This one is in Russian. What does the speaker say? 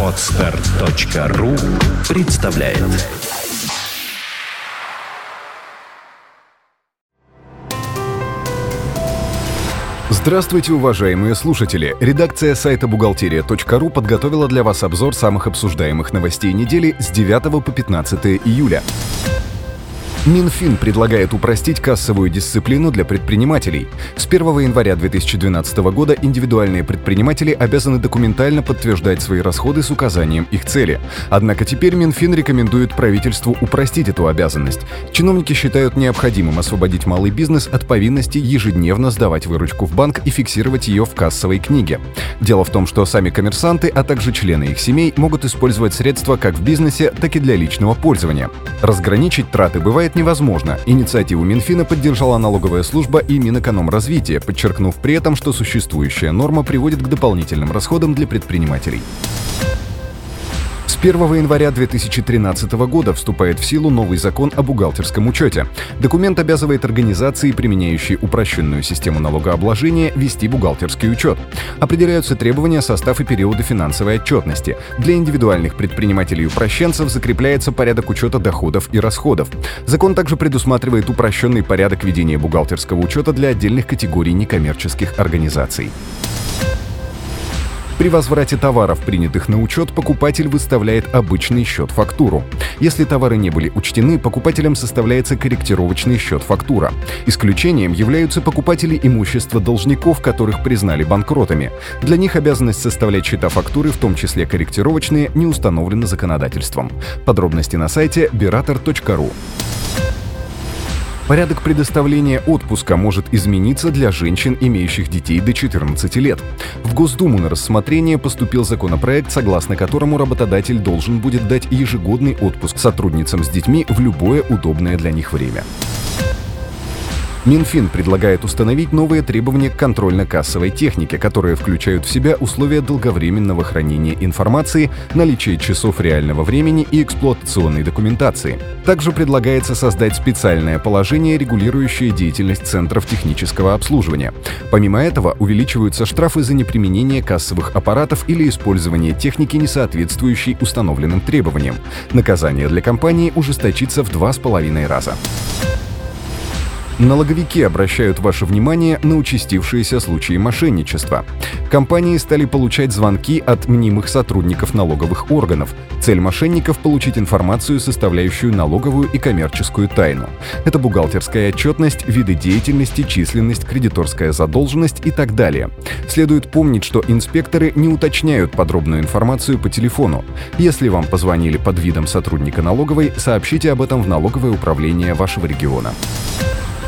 Отстар.ру представляет Здравствуйте, уважаемые слушатели! Редакция сайта бухгалтерия.ру подготовила для вас обзор самых обсуждаемых новостей недели с 9 по 15 июля. Минфин предлагает упростить кассовую дисциплину для предпринимателей. С 1 января 2012 года индивидуальные предприниматели обязаны документально подтверждать свои расходы с указанием их цели. Однако теперь Минфин рекомендует правительству упростить эту обязанность. Чиновники считают необходимым освободить малый бизнес от повинности ежедневно сдавать выручку в банк и фиксировать ее в кассовой книге. Дело в том, что сами коммерсанты, а также члены их семей могут использовать средства как в бизнесе, так и для личного пользования. Разграничить траты бывает невозможно. Инициативу Минфина поддержала налоговая служба и Минэкономразвития, подчеркнув при этом, что существующая норма приводит к дополнительным расходам для предпринимателей. 1 января 2013 года вступает в силу новый закон о бухгалтерском учете. Документ обязывает организации, применяющие упрощенную систему налогообложения, вести бухгалтерский учет. Определяются требования, состав и периоды финансовой отчетности. Для индивидуальных предпринимателей-упрощенцев закрепляется порядок учета доходов и расходов. Закон также предусматривает упрощенный порядок ведения бухгалтерского учета для отдельных категорий некоммерческих организаций. При возврате товаров, принятых на учет, покупатель выставляет обычный счет-фактуру. Если товары не были учтены, покупателям составляется корректировочный счет-фактура. Исключением являются покупатели имущества должников, которых признали банкротами. Для них обязанность составлять счета фактуры, в том числе корректировочные, не установлена законодательством. Подробности на сайте berator.ru. Порядок предоставления отпуска может измениться для женщин, имеющих детей до 14 лет. В Госдуму на рассмотрение поступил законопроект, согласно которому работодатель должен будет дать ежегодный отпуск сотрудницам с детьми в любое удобное для них время. Минфин предлагает установить новые требования к контрольно-кассовой технике, которые включают в себя условия долговременного хранения информации, наличие часов реального времени и эксплуатационной документации. Также предлагается создать специальное положение, регулирующее деятельность центров технического обслуживания. Помимо этого, увеличиваются штрафы за неприменение кассовых аппаратов или использование техники, не соответствующей установленным требованиям. Наказание для компании ужесточится в два с половиной раза. Налоговики обращают ваше внимание на участившиеся случаи мошенничества. Компании стали получать звонки от мнимых сотрудников налоговых органов. Цель мошенников – получить информацию, составляющую налоговую и коммерческую тайну. Это бухгалтерская отчетность, виды деятельности, численность, кредиторская задолженность и так далее. Следует помнить, что инспекторы не уточняют подробную информацию по телефону. Если вам позвонили под видом сотрудника налоговой, сообщите об этом в налоговое управление вашего региона.